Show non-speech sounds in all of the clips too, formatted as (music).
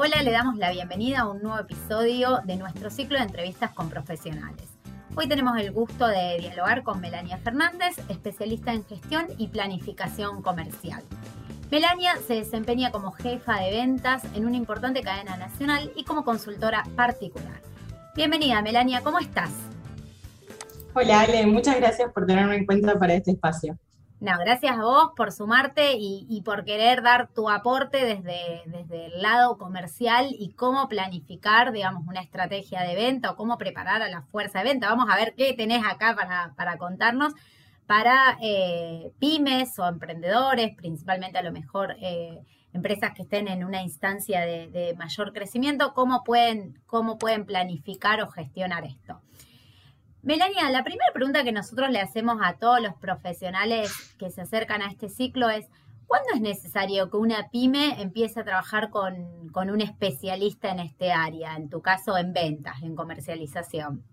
Hola, le damos la bienvenida a un nuevo episodio de nuestro ciclo de entrevistas con profesionales. Hoy tenemos el gusto de dialogar con Melania Fernández, especialista en gestión y planificación comercial. Melania se desempeña como jefa de ventas en una importante cadena nacional y como consultora particular. Bienvenida, Melania, ¿cómo estás? Hola, Ale, muchas gracias por tenerme en cuenta para este espacio. No, gracias a vos por sumarte y, por querer dar tu aporte desde, desde, el lado comercial y cómo planificar, digamos, una estrategia de venta o cómo preparar a la fuerza de venta. Vamos a ver qué tenés acá para, para contarnos para eh, pymes o emprendedores, principalmente a lo mejor eh, empresas que estén en una instancia de, de, mayor crecimiento, cómo pueden, cómo pueden planificar o gestionar esto. Melania, la primera pregunta que nosotros le hacemos a todos los profesionales que se acercan a este ciclo es, ¿cuándo es necesario que una pyme empiece a trabajar con, un especialista en este área? En tu caso, en ventas, en comercialización.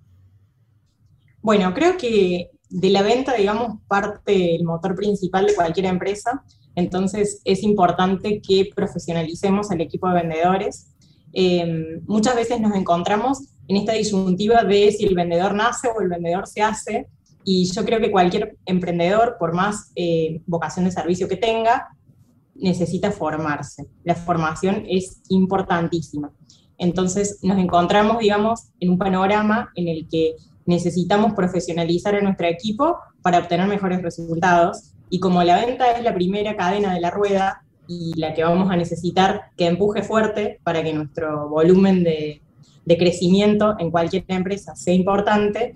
Bueno, creo que de la venta, digamos, parte el motor principal de cualquier empresa. Entonces es importante que profesionalicemos al equipo de vendedores. Eh, muchas veces nos encontramos en esta disyuntiva de si el vendedor nace o el vendedor se hace. Y yo creo que cualquier emprendedor, por más eh, vocación de servicio que tenga, necesita formarse. La formación es importantísima. Entonces nos encontramos, digamos, en un panorama en el que necesitamos profesionalizar a nuestro equipo para obtener mejores resultados. Y como la venta es la primera cadena de la rueda y la que vamos a necesitar que empuje fuerte para que nuestro volumen de, de crecimiento en cualquier empresa sea importante,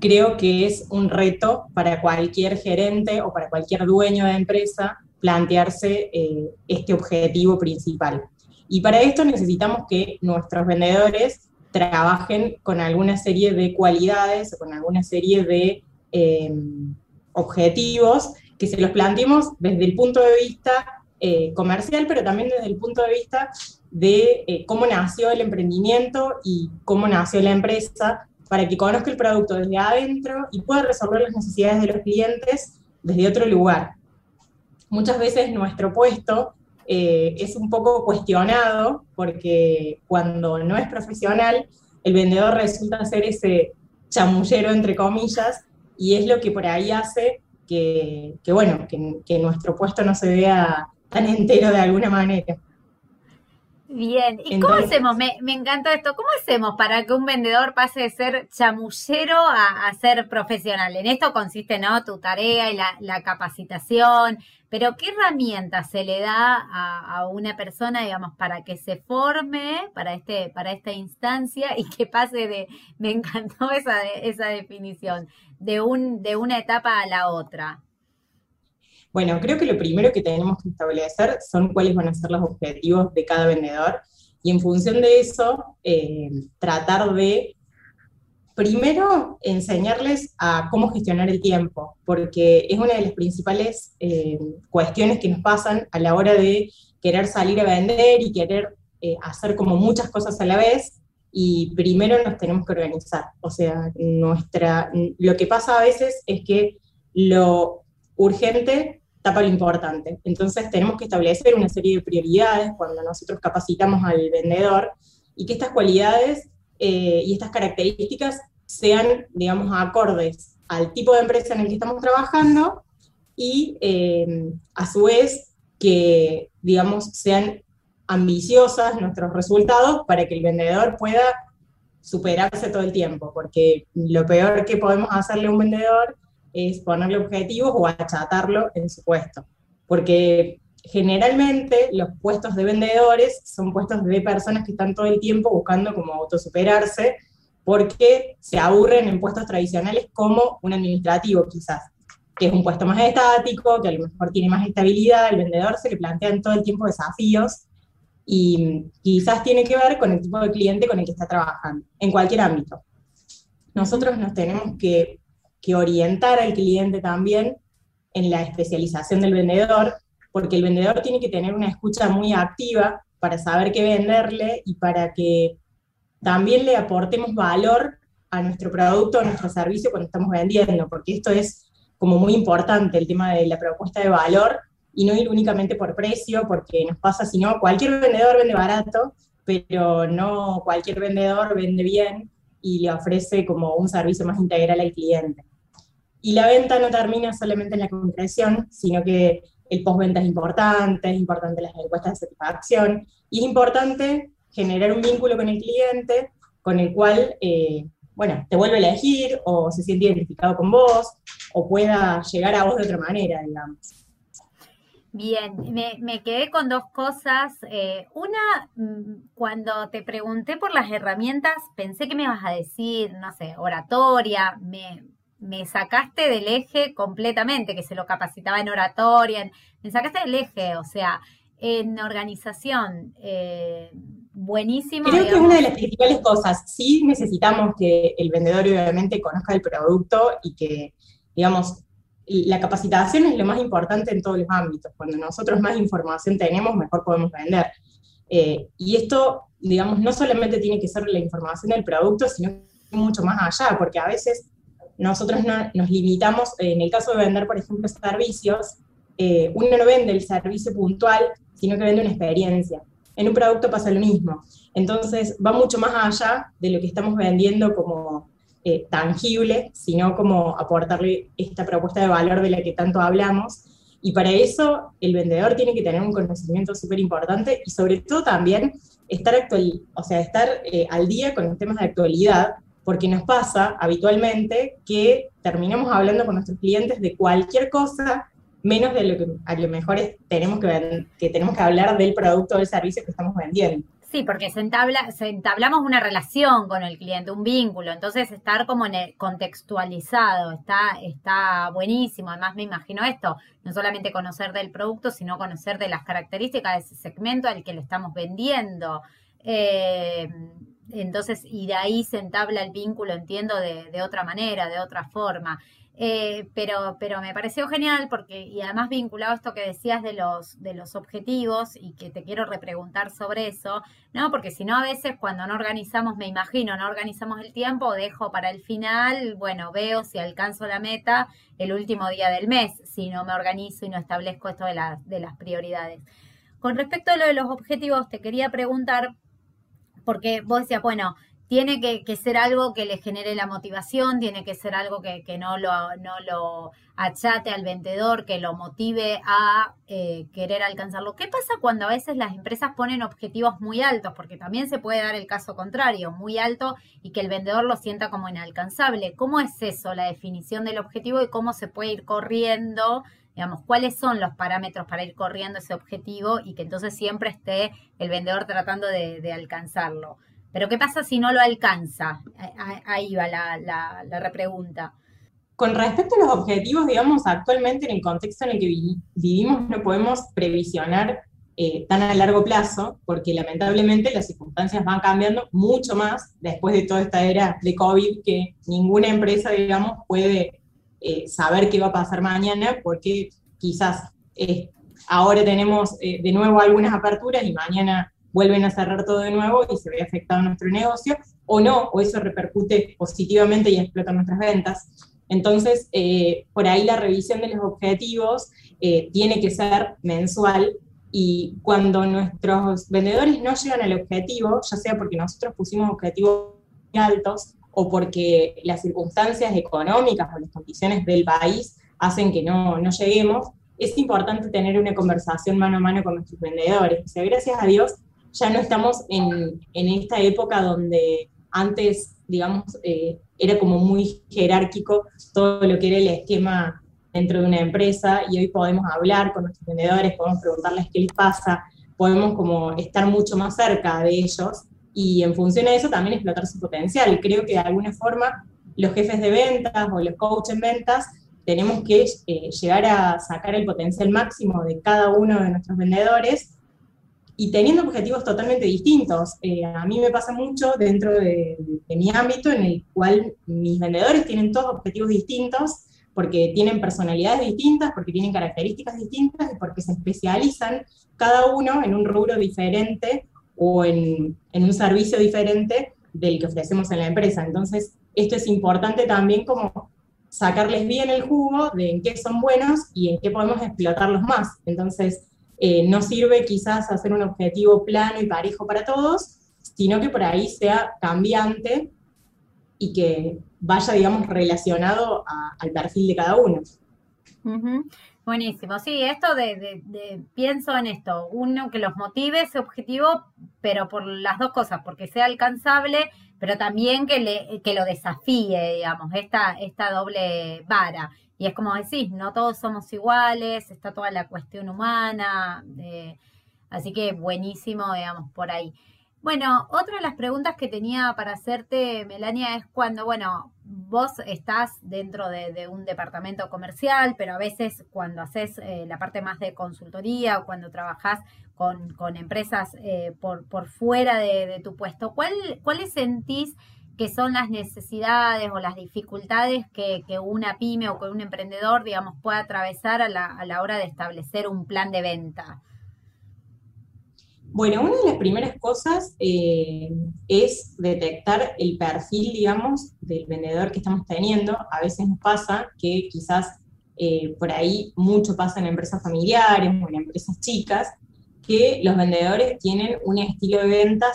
creo que es un reto para cualquier gerente o para cualquier dueño de empresa plantearse eh, este objetivo principal. Y para esto necesitamos que nuestros vendedores trabajen con alguna serie de cualidades o con alguna serie de eh, objetivos que se los planteemos desde el punto de vista eh, comercial, pero también desde el punto de vista de eh, cómo nació el emprendimiento y cómo nació la empresa, para que conozca el producto desde adentro y pueda resolver las necesidades de los clientes desde otro lugar. Muchas veces nuestro puesto eh, es un poco cuestionado porque cuando no es profesional, el vendedor resulta ser ese chamullero, entre comillas, y es lo que por ahí hace que, bueno, que nuestro puesto no se vea tan entero de alguna manera. Bien, ¿y cómo hacemos? Me, me, encanta esto. ¿Cómo hacemos para que un vendedor pase de ser chamullero a, ser profesional? En esto consiste, ¿no? Tu tarea y la, capacitación, pero ¿qué herramientas se le da a, una persona, digamos, para que se forme para, este, para esta instancia y que pase de, me encantó esa, esa definición, de, un, de una etapa a la otra? Bueno, creo que lo primero que tenemos que establecer son cuáles van a ser los objetivos de cada vendedor y en función de eso eh, tratar de primero enseñarles a cómo gestionar el tiempo, porque es una de las principales eh, cuestiones que nos pasan a la hora de querer salir a vender y querer eh, hacer como muchas cosas a la vez, y primero nos tenemos que organizar. O sea, nuestra, lo que pasa a veces es que lo urgente tapa lo importante. Entonces tenemos que establecer una serie de prioridades cuando nosotros capacitamos al vendedor y que estas cualidades eh, y estas características sean, digamos, acordes al tipo de empresa en el que estamos trabajando y eh, a su vez que, digamos, sean ambiciosas nuestros resultados para que el vendedor pueda superarse todo el tiempo, porque lo peor que podemos hacerle a un vendedor es ponerle objetivos o achatarlo en su puesto. Porque generalmente los puestos de vendedores son puestos de personas que están todo el tiempo buscando como autosuperarse porque se aburren en puestos tradicionales como un administrativo quizás, que es un puesto más estático, que a lo mejor tiene más estabilidad, el vendedor se le plantean todo el tiempo desafíos y quizás tiene que ver con el tipo de cliente con el que está trabajando, en cualquier ámbito. Nosotros nos tenemos que que orientar al cliente también en la especialización del vendedor, porque el vendedor tiene que tener una escucha muy activa para saber qué venderle y para que también le aportemos valor a nuestro producto, a nuestro servicio cuando estamos vendiendo, porque esto es como muy importante, el tema de la propuesta de valor y no ir únicamente por precio, porque nos pasa, si no, cualquier vendedor vende barato, pero no cualquier vendedor vende bien y le ofrece como un servicio más integral al cliente. Y la venta no termina solamente en la concreción, sino que el postventa es importante, es importante las encuestas de satisfacción, y es importante generar un vínculo con el cliente con el cual, eh, bueno, te vuelve a elegir o se siente identificado con vos o pueda llegar a vos de otra manera, digamos. Bien, me, quedé con dos cosas. Eh, una, mm, cuando te pregunté por las herramientas, pensé que me ibas a decir, no sé, oratoria, me, me sacaste del eje completamente, que se lo capacitaba en oratoria, me sacaste del eje, o sea, en organización, eh, buenísimo. Creo que es una de las principales cosas. Sí necesitamos que el vendedor obviamente conozca el producto y que, digamos, la capacitación es lo más importante en todos los ámbitos. Cuando nosotros más información tenemos, mejor podemos vender. Eh, y esto, digamos, no solamente tiene que ser la información del producto, sino mucho más allá, porque a veces nosotros nos limitamos, en el caso de vender, por ejemplo, servicios, eh, uno no vende el servicio puntual, sino que vende una experiencia. En un producto pasa lo mismo. Entonces, va mucho más allá de lo que estamos vendiendo como eh, tangible, sino como aportarle esta propuesta de valor de la que tanto hablamos. Y para eso, el vendedor tiene que tener un conocimiento súper importante y sobre todo también estar, actual, o sea, estar eh, al día con los temas de actualidad, porque nos pasa habitualmente que terminamos hablando con nuestros clientes de cualquier cosa, menos de lo que a lo mejor tenemos que, que tenemos que hablar del producto o del servicio que estamos vendiendo. Sí, porque se, entabla, se entablamos una relación con el cliente, un vínculo, entonces estar como en contextualizado, está, está buenísimo. Además me imagino esto, no solamente conocer del producto, sino conocer de las características de ese segmento al que le estamos vendiendo. Eh, entonces, y de ahí se entabla el vínculo, entiendo, de, otra manera, de otra forma. Eh, pero, pero me pareció genial porque, y además vinculado a esto que decías de los, de los objetivos, y que te quiero repreguntar sobre eso, ¿no? Porque si no, a veces cuando no organizamos, me imagino, no organizamos el tiempo, dejo para el final, bueno, veo si alcanzo la meta el último día del mes, si no me organizo y no establezco esto de, de las prioridades. Con respecto a lo de los objetivos, te quería preguntar, porque vos decías, bueno, tiene que, ser algo que le genere la motivación, tiene que ser algo que, no, lo, no lo achate al vendedor, que lo motive a eh, querer alcanzarlo. ¿Qué pasa cuando a veces las empresas ponen objetivos muy altos? Porque también se puede dar el caso contrario, muy alto y que el vendedor lo sienta como inalcanzable. ¿Cómo es eso, la definición del objetivo y cómo se puede ir corriendo? Digamos, cuáles son los parámetros para ir corriendo ese objetivo y que entonces siempre esté el vendedor tratando de, alcanzarlo. Pero ¿qué pasa si no lo alcanza? Ahí va la, repregunta. Con respecto a los objetivos, digamos, actualmente en el contexto en el que vivimos no podemos previsionar eh, tan a largo plazo, porque lamentablemente las circunstancias van cambiando mucho más después de toda esta era de COVID, que ninguna empresa, digamos, puede eh, saber qué va a pasar mañana, porque quizás eh, ahora tenemos eh, de nuevo algunas aperturas y mañana vuelven a cerrar todo de nuevo y se ve afectado nuestro negocio, o no, o eso repercute positivamente y explota nuestras ventas. Entonces, por ahí la revisión de los objetivos tiene que ser mensual y cuando nuestros vendedores no llegan al objetivo, ya sea porque nosotros pusimos objetivos altos o porque las circunstancias económicas o las condiciones del país hacen que no, no lleguemos, es importante tener una conversación mano a mano con nuestros vendedores. O gracias a Dios ya no estamos en, en esta época donde antes, digamos, eh, era como muy jerárquico todo lo que era el esquema dentro de una empresa y hoy podemos hablar con nuestros vendedores, podemos preguntarles qué les pasa, podemos como estar mucho más cerca de ellos y en función de eso también explotar su potencial. Creo que de alguna forma los jefes de ventas o los coaches en ventas tenemos que eh, llegar a sacar el potencial máximo de cada uno de nuestros vendedores y teniendo objetivos totalmente distintos. Eh, a mí me pasa mucho dentro de, de, mi ámbito en el cual mis vendedores tienen todos objetivos distintos porque tienen personalidades distintas, porque tienen características distintas y porque se especializan cada uno en un rubro diferente o en, un servicio diferente del que ofrecemos en la empresa. Entonces, esto es importante también como sacarles bien el jugo de en qué son buenos y en qué podemos explotarlos más. Entonces, eh, no sirve quizás hacer un objetivo plano y parejo para todos, sino que por ahí sea cambiante y que vaya, digamos, relacionado al perfil de cada uno. Buenísimo, sí, esto de, pienso en esto, uno que los motive ese objetivo, pero por las dos cosas, porque sea alcanzable, pero también que, le, que lo desafíe, digamos, esta, esta doble vara. Y es como decís, no todos somos iguales, está toda la cuestión humana, eh, así que buenísimo, digamos, por ahí. Bueno, otra de las preguntas que tenía para hacerte, Melania, es cuando, bueno, vos estás dentro de, un departamento comercial, pero a veces cuando haces eh, la parte más de consultoría o cuando trabajás con, empresas eh, por, por fuera de, tu puesto, ¿cuál, ¿cuáles sentís que son las necesidades o las dificultades que, una pyme o que un emprendedor, digamos, pueda atravesar a la, a la hora de establecer un plan de venta? Bueno, una de las primeras cosas eh, es detectar el perfil, digamos, del vendedor que estamos teniendo. A veces nos pasa que quizás eh, por ahí mucho pasa en empresas familiares o en empresas chicas, que los vendedores tienen un estilo de venta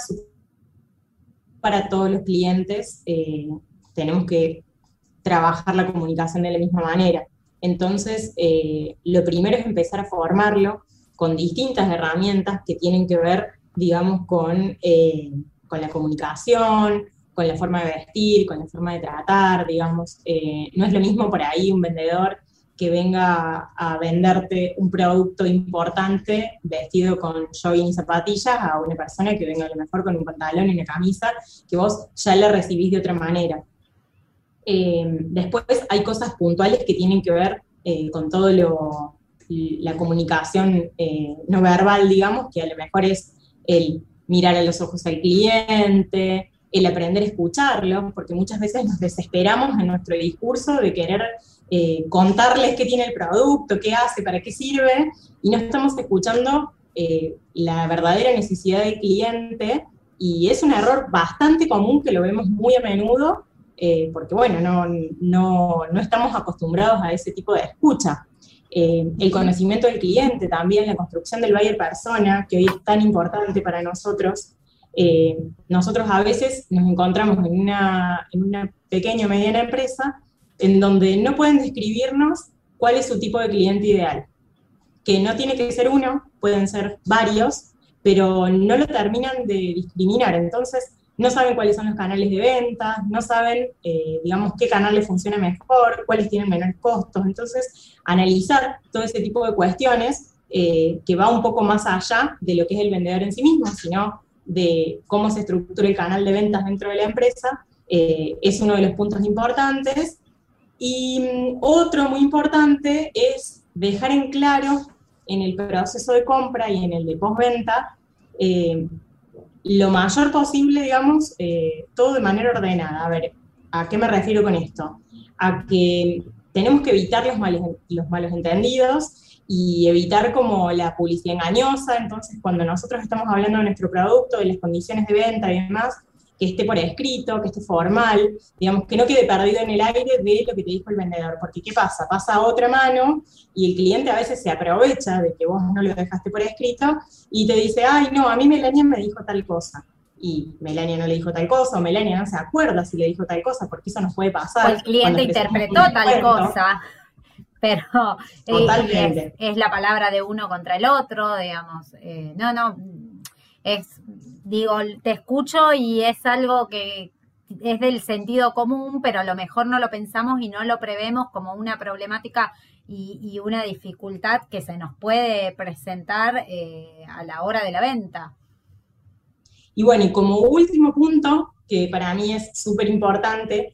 para todos los clientes. Eh, tenemos que trabajar la comunicación de la misma manera. Entonces, lo primero es empezar a formarlo con distintas herramientas que tienen que ver, digamos, con, eh, con la comunicación, con la forma de vestir, con la forma de tratar, digamos. Eh, no es lo mismo por ahí un vendedor que venga a venderte un producto importante vestido con jogging y zapatillas a una persona que venga a lo mejor con un pantalón y una camisa que vos ya la recibís de otra manera. Eh, después hay cosas puntuales que tienen que ver con todo lo, la comunicación eh, no verbal, digamos, que a lo mejor es el mirar a los ojos al cliente, el aprender a escucharlo, porque muchas veces nos desesperamos en nuestro discurso de querer eh, contarles qué tiene el producto, qué hace, para qué sirve, y no estamos escuchando eh, la verdadera necesidad del cliente, y es un error bastante común que lo vemos muy a menudo, porque bueno, no, no, no estamos acostumbrados a ese tipo de escucha. Eh, el conocimiento del cliente también, la construcción del buyer persona, que hoy es tan importante para nosotros. Eh, nosotros a veces nos encontramos en una, en una pequeña o mediana empresa en donde no pueden describirnos cuál es su tipo de cliente ideal, que no tiene que ser uno, pueden ser varios, pero no lo terminan de discriminar. Entonces, no saben cuáles son los canales de venta, no saben, eh, digamos, qué canal les funciona mejor, cuáles tienen menores costos. Entonces, analizar todo ese tipo de cuestiones eh, que va un poco más allá de lo que es el vendedor en sí mismo, sino de cómo se estructura el canal de ventas dentro de la empresa, eh, es uno de los puntos importantes. Y mm, otro muy importante es dejar en claro en el proceso de compra y en el de postventa lo mayor posible, digamos, eh, todo de manera ordenada. A ver, ¿a qué me refiero con esto? A que tenemos que evitar los, los malos entendidos y evitar como la publicidad engañosa. Entonces, cuando nosotros estamos hablando de nuestro producto, de las condiciones de venta y demás, que esté por escrito, que esté formal, digamos, que no quede perdido en el aire de lo que te dijo el vendedor, porque ¿qué pasa? Pasa a otra mano y el cliente a veces se aprovecha de que vos no lo dejaste por escrito y te dice, ay, no, a mí Melania me dijo tal cosa. Y Melania no le dijo tal cosa, o Melania no se acuerda si le dijo tal cosa, porque eso nos puede pasar. O el cliente interpretó tal cosa pero eh, es, la palabra de uno contra el otro, digamos. Eh, no, no, es digo, te escucho y es algo que es del sentido común, pero a lo mejor no lo pensamos y no lo prevemos como una problemática y, una dificultad que se nos puede presentar eh, a la hora de la venta. Y bueno, y como último punto, que para mí es súper importante,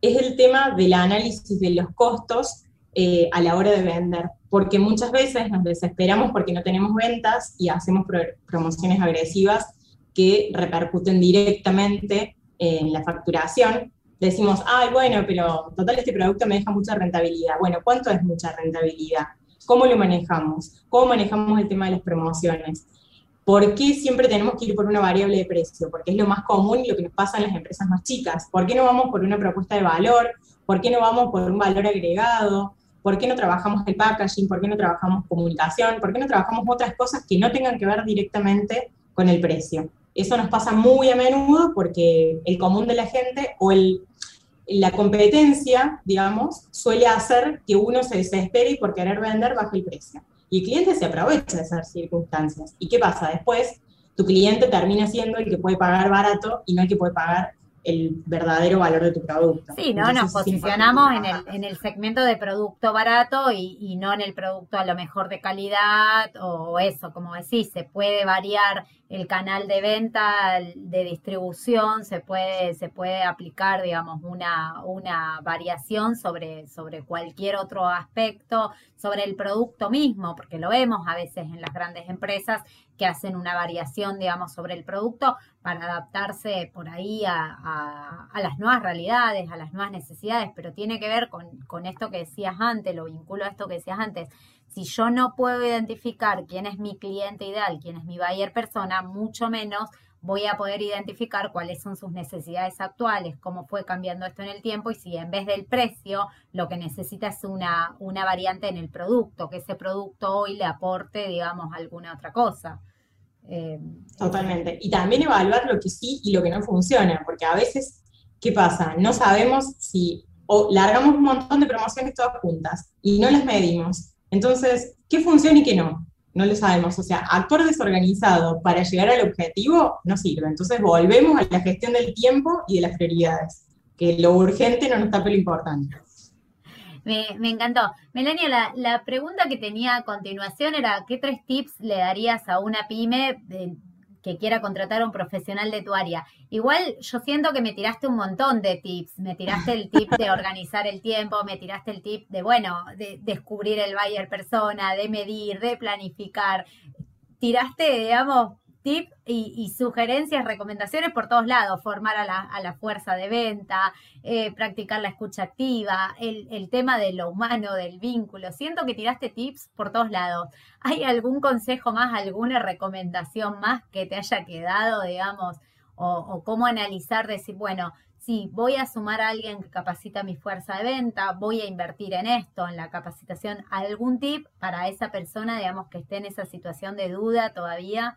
es el tema del análisis de los costos eh, a la hora de vender, porque muchas veces nos desesperamos porque no tenemos ventas y hacemos promociones agresivas que repercuten directamente en la facturación. Decimos, ay, bueno, pero total este producto me deja mucha rentabilidad. Bueno, ¿cuánto es mucha rentabilidad? ¿Cómo lo manejamos? ¿Cómo manejamos el tema de las promociones? ¿Por qué siempre tenemos que ir por una variable de precio? Porque es lo más común y lo que nos pasa en las empresas más chicas. ¿Por qué no vamos por una propuesta de valor? ¿Por qué no vamos por un valor agregado? ¿Por qué no trabajamos el packaging? ¿Por qué no trabajamos comunicación? ¿Por qué no trabajamos otras cosas que no tengan que ver directamente con el precio? Eso nos pasa muy a menudo porque el común de la gente o la competencia, digamos, suele hacer que uno se desespere y por querer vender bajo el precio. Y el cliente se aprovecha de esas circunstancias. ¿Y qué pasa? Después, tu cliente termina siendo el que puede pagar barato y no el que puede pagar el verdadero valor de tu producto. Sí, ¿no? Nos posicionamos en el, en el segmento de producto barato y, y, no en el producto a lo mejor de calidad o eso, como decís, se puede variar el canal de venta, de distribución, se puede, se puede aplicar, digamos, una, una variación sobre, sobre cualquier otro aspecto, sobre el producto mismo, porque lo vemos a veces en las grandes empresas que hacen una variación, digamos, sobre el producto para adaptarse por ahí a, las nuevas realidades, a las nuevas necesidades, pero tiene que ver con, con esto que decías antes, lo vinculo a esto que decías antes, si yo no puedo identificar quién es mi cliente ideal, quién es mi buyer persona, mucho menos voy a poder identificar cuáles son sus necesidades actuales, cómo fue cambiando esto en el tiempo y si en vez del precio lo que necesita es una, una variante en el producto, que ese producto hoy le aporte, digamos, alguna otra cosa. Eh, Totalmente. Y también evaluar lo que sí y lo que no funciona, porque a veces, ¿qué pasa? No sabemos si o largamos un montón de promociones todas juntas y no las medimos entonces, ¿qué funciona y qué no? No lo sabemos. O sea, actuar desorganizado para llegar al objetivo no sirve. Entonces, volvemos a la gestión del tiempo y de las prioridades, que lo urgente no nos tape lo importante. Me, encantó. Melania, la, la, pregunta que tenía a continuación era, ¿qué tres tips le darías a una pyme de, que quiera contratar a un profesional de tu área. Igual yo siento que me tiraste un montón de tips, me tiraste el tip de organizar el tiempo, me tiraste el tip de, bueno, de descubrir el buyer persona, de medir, de planificar. Tiraste, digamos, tip y, sugerencias, recomendaciones por todos lados, formar a la, a la fuerza de venta, eh, practicar la escucha activa, el, el, tema de lo humano, del vínculo. Siento que tiraste tips por todos lados. ¿Hay algún consejo más, alguna recomendación más que te haya quedado, digamos, o, o cómo analizar, decir, bueno, sí, voy a sumar a alguien que capacita mi fuerza de venta, voy a invertir en esto, en la capacitación, algún tip para esa persona, digamos, que esté en esa situación de duda todavía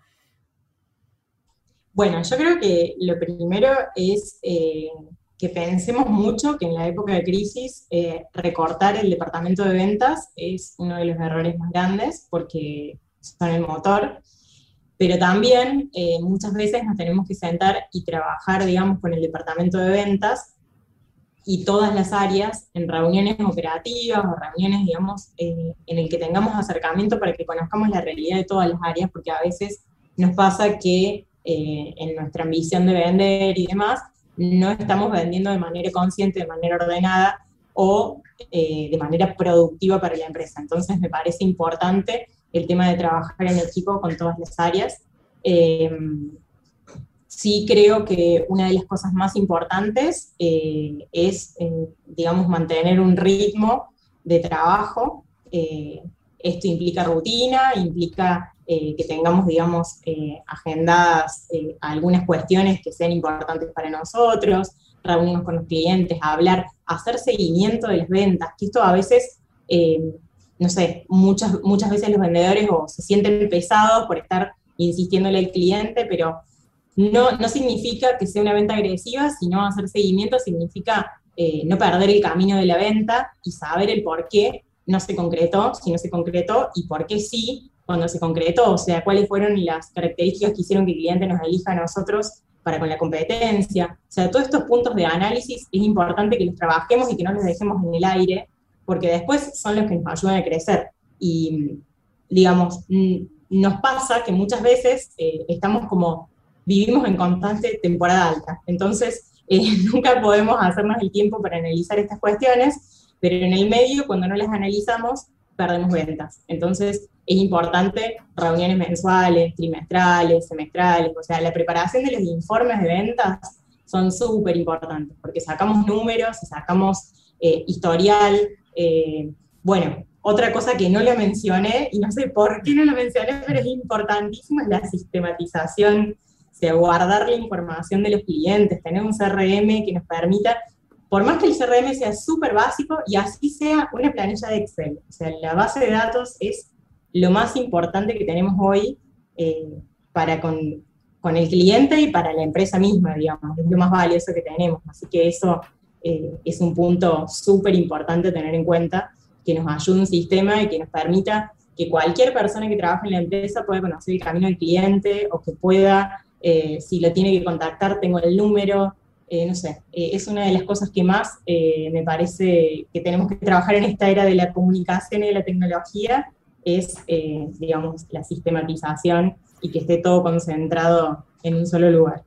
bueno, yo creo que lo primero es eh, que pensemos mucho que en la época de crisis eh, recortar el departamento de ventas es uno de los errores más grandes porque son el motor, pero también eh, muchas veces nos tenemos que sentar y trabajar, digamos, con el departamento de ventas y todas las áreas en reuniones operativas o reuniones, digamos, en el que tengamos acercamiento para que conozcamos la realidad de todas las áreas, porque a veces nos pasa que eh, en nuestra ambición de vender y demás, no estamos vendiendo de manera consciente, de manera ordenada o eh, de manera productiva para la empresa. Entonces me parece importante el tema de trabajar en equipo con todas las áreas. Eh, sí creo que una de las cosas más importantes es, digamos, mantener un ritmo de trabajo. esto implica rutina, implica eh, que tengamos, digamos, eh, agendadas eh, algunas cuestiones que sean importantes para nosotros, reunirnos con los clientes, hablar, hacer seguimiento de las ventas, que esto a veces, no sé, muchas, muchas veces los vendedores se sienten pesados por estar insistiéndole al cliente, pero no, no significa que sea una venta agresiva, sino hacer seguimiento significa no perder el camino de la venta y saber el por qué no se concretó, si no se concretó, y por qué sí, cuando se concretó, o sea, cuáles fueron las características que hicieron que el cliente nos elija a nosotros para con la competencia. O sea, todos estos puntos de análisis es importante que los trabajemos y que no los dejemos en el aire, porque después son los que nos ayudan a crecer. Y, digamos, nos pasa que muchas veces eh, estamos como, vivimos en constante temporada alta, entonces eh, (laughs) nunca podemos hacernos el tiempo para analizar estas cuestiones, pero en el medio, cuando no las analizamos, perdemos ventas. Entonces, es importante reuniones mensuales, trimestrales, semestrales, o sea, la preparación de los informes de ventas son súper importantes, porque sacamos números, sacamos eh, historial. Eh, bueno, otra cosa que no lo mencioné, y no sé por qué no lo mencioné, pero es importantísimo, es la sistematización, o sea, guardar la información de los clientes, tener un CRM que nos permita por más que el CRM sea súper básico y así sea una planilla de Excel. O sea, la base de datos es lo más importante que tenemos hoy eh, para con el cliente y para la empresa misma, digamos, es lo más valioso que tenemos. Así que eso eh, es un punto súper importante tener en cuenta, que nos ayude un sistema y que nos permita que cualquier persona que trabaje en la empresa pueda conocer el camino del cliente o que pueda, eh, si lo tiene que contactar, tengo el número, no sé, es una de las cosas que más me parece que tenemos que trabajar en esta era de la comunicación y de la tecnología, es, digamos, la sistematización y que esté todo concentrado en un solo lugar.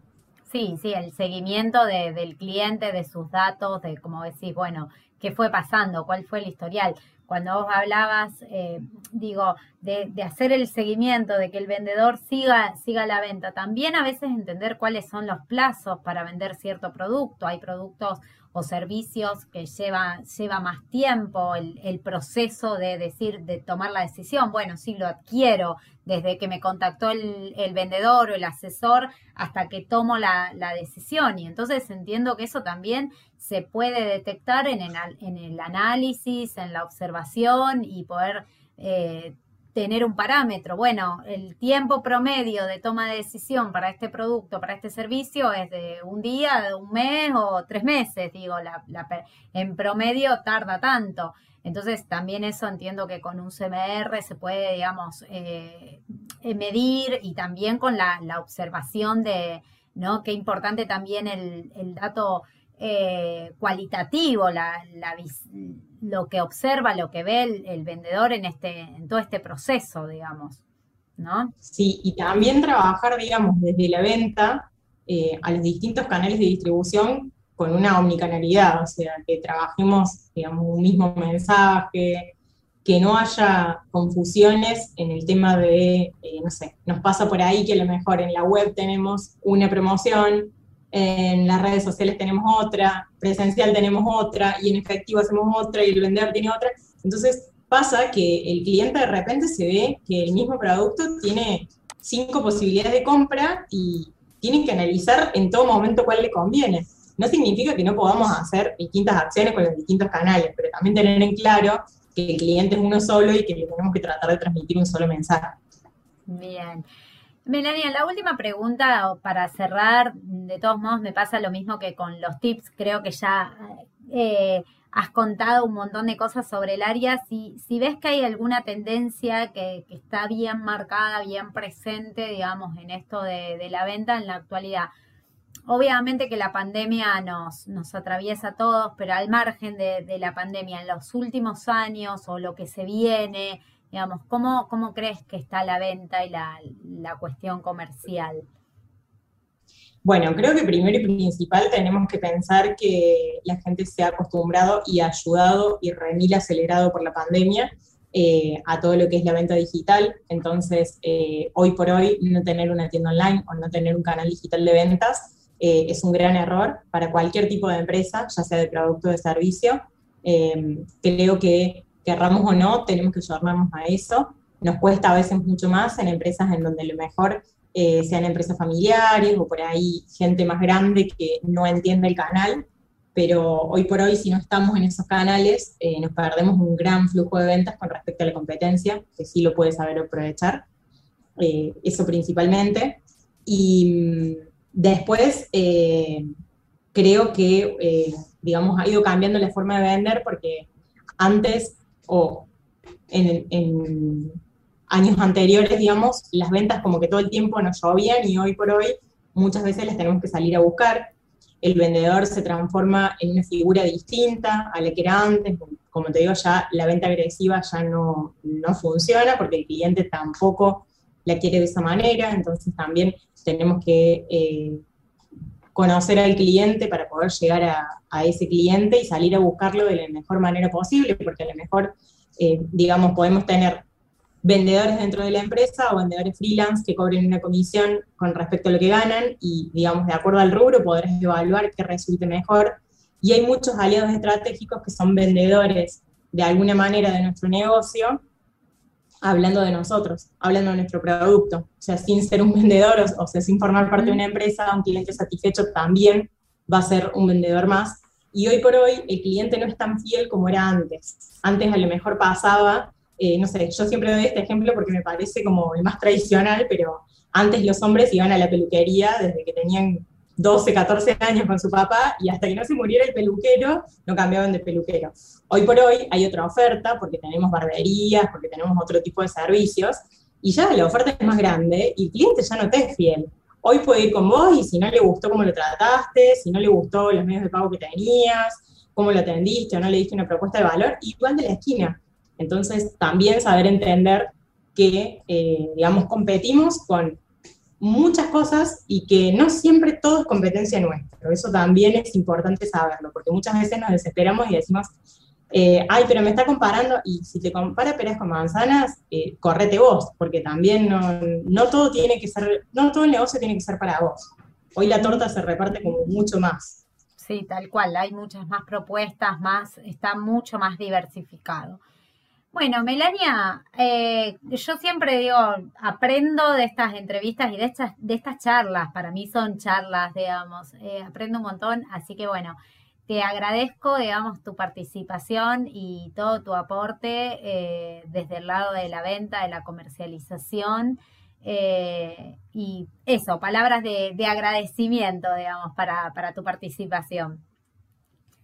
Sí, sí, el seguimiento del cliente, de sus datos, de como decís, bueno, qué fue pasando, cuál fue el historial. Cuando vos hablabas, eh, digo, de, de, hacer el seguimiento, de que el vendedor siga, siga la venta, también a veces entender cuáles son los plazos para vender cierto producto. Hay productos o servicios que lleva, lleva más tiempo el, proceso de decir, de tomar la decisión. Bueno, sí lo adquiero desde que me contactó el, vendedor o el asesor hasta que tomo la, decisión. Y entonces entiendo que eso también se puede detectar en el, en el análisis, en la observación y poder eh, tener un parámetro. Bueno, el tiempo promedio de toma de decisión para este producto, para este servicio, es de un día, de un mes o tres meses, digo, en promedio tarda tanto. Entonces, también eso entiendo que con un CMR se puede, digamos, eh, eh, medir y también con la, observación de, ¿no? Qué importante también el dato eh, cualitativo, la, lo que observa, lo que ve el, vendedor en, este, en todo este proceso, digamos, ¿no? Sí, y también trabajar, digamos, desde la venta eh, a los distintos canales de distribución con una omnicanalidad, o sea, que trabajemos, digamos, un mismo mensaje, que no haya confusiones en el tema de, eh, no sé, nos pasa por ahí que a lo mejor en la web tenemos una promoción, en las redes sociales tenemos otra, presencial tenemos otra, y en efectivo hacemos otra, y el vendedor tiene otra. Entonces pasa que el cliente de repente se ve que el mismo producto tiene cinco posibilidades de compra y tiene que analizar en todo momento cuál le conviene. No significa que no podamos hacer distintas acciones con los distintos canales, pero también tener en claro que el cliente es uno solo y que le tenemos que tratar de transmitir un solo mensaje. Bien. Melania, la última pregunta para cerrar, de todos modos me pasa lo mismo que con los tips, creo que ya eh, has contado un montón de cosas sobre el área, si, ves que hay alguna tendencia que, está bien marcada, bien presente, digamos, en esto de, la venta en la actualidad. Obviamente que la pandemia nos, atraviesa a todos, pero al margen de la pandemia, en los últimos años o lo que se viene, Digamos, ¿cómo, ¿cómo crees que está la venta y la, cuestión comercial? Bueno, creo que primero y principal tenemos que pensar que la gente se ha acostumbrado y ayudado y remil acelerado por la pandemia eh, a todo lo que es la venta digital. Entonces, eh, hoy por hoy, no tener una tienda online o no tener un canal digital de ventas eh, es un gran error para cualquier tipo de empresa, ya sea de producto o de servicio. creo que querramos o no, tenemos que ayudarnos a eso. Nos cuesta a veces mucho más en empresas en donde lo mejor eh, sean empresas familiares o por ahí gente más grande que no entiende el canal, pero hoy por hoy si no estamos en esos canales eh, nos perdemos un gran flujo de ventas con respecto a la competencia, que sí lo puede saber aprovechar, eh, eso principalmente. Y mm, después creo que, digamos, ha ido cambiando la forma de vender porque antes o en, años anteriores, digamos, las ventas como que todo el tiempo nos llovían y hoy por hoy muchas veces las tenemos que salir a buscar. El vendedor se transforma en una figura distinta a la que era antes. Como te digo, ya la venta agresiva ya no, no funciona porque el cliente tampoco la quiere de esa manera. Entonces también tenemos que eh, conocer al cliente para poder llegar a, ese cliente y salir a buscarlo de la mejor manera posible, porque a lo mejor, eh, digamos, podemos tener vendedores dentro de la empresa o vendedores freelance que cobren una comisión con respecto a lo que ganan y, digamos, de acuerdo al rubro podrás evaluar qué resulte mejor. Y hay muchos aliados estratégicos que son vendedores de alguna manera de nuestro negocio hablando de nosotros, hablando de nuestro producto. O sea, sin ser un vendedor, o, sea, sin formar parte de una empresa, un cliente satisfecho también va a ser un vendedor más. Y hoy por hoy el cliente no es tan fiel como era antes. Antes a lo mejor pasaba eh, no sé, yo siempre doy este ejemplo porque me parece como el más tradicional, pero antes los hombres iban a la peluquería desde que tenían 12, 14 años con su papá y hasta que no se muriera el peluquero, no cambiaban de peluquero. Hoy por hoy hay otra oferta porque tenemos barberías, porque tenemos otro tipo de servicios y ya la oferta es más grande y el cliente ya no te es fiel. Hoy puede ir con vos y si no le gustó cómo lo trataste, si no le gustó los medios de pago que tenías, cómo lo atendiste o no le diste una propuesta de valor, igual de la esquina. Entonces, también saber entender que, eh, digamos, competimos con muchas cosas y que no siempre todo es competencia nuestra. Eso también es importante saberlo, porque muchas veces nos desesperamos y decimos, eh, ay, pero me está comparando, y si te compara peras con manzanas, eh, correte vos, porque también no, no todo tiene que ser, no todo el negocio tiene que ser para vos. Hoy la torta se reparte como mucho más. Sí, tal cual, hay muchas más propuestas, más, está mucho más diversificado. Bueno, Melania, eh, yo siempre digo, aprendo de estas entrevistas y de estas, de estas charlas, para mí son charlas, digamos, eh, aprendo un montón, así que bueno, te agradezco, digamos, tu participación y todo tu aporte eh, desde el lado de la venta, de la comercialización. y eso, palabras de, de agradecimiento, digamos, para, para tu participación.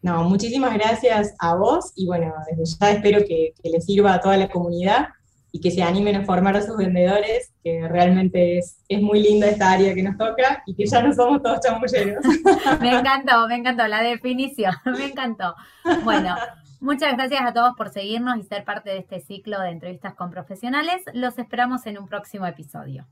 No, muchísimas gracias a vos y bueno, desde ya espero que, que les sirva a toda la comunidad y que se animen a formar a sus vendedores, que realmente es, es muy linda esta área que nos toca y que ya no somos todos chamulleros. (laughs) me encantó, me encantó la definición, (laughs) me encantó. Bueno, muchas gracias a todos por seguirnos y ser parte de este ciclo de entrevistas con profesionales. Los esperamos en un próximo episodio.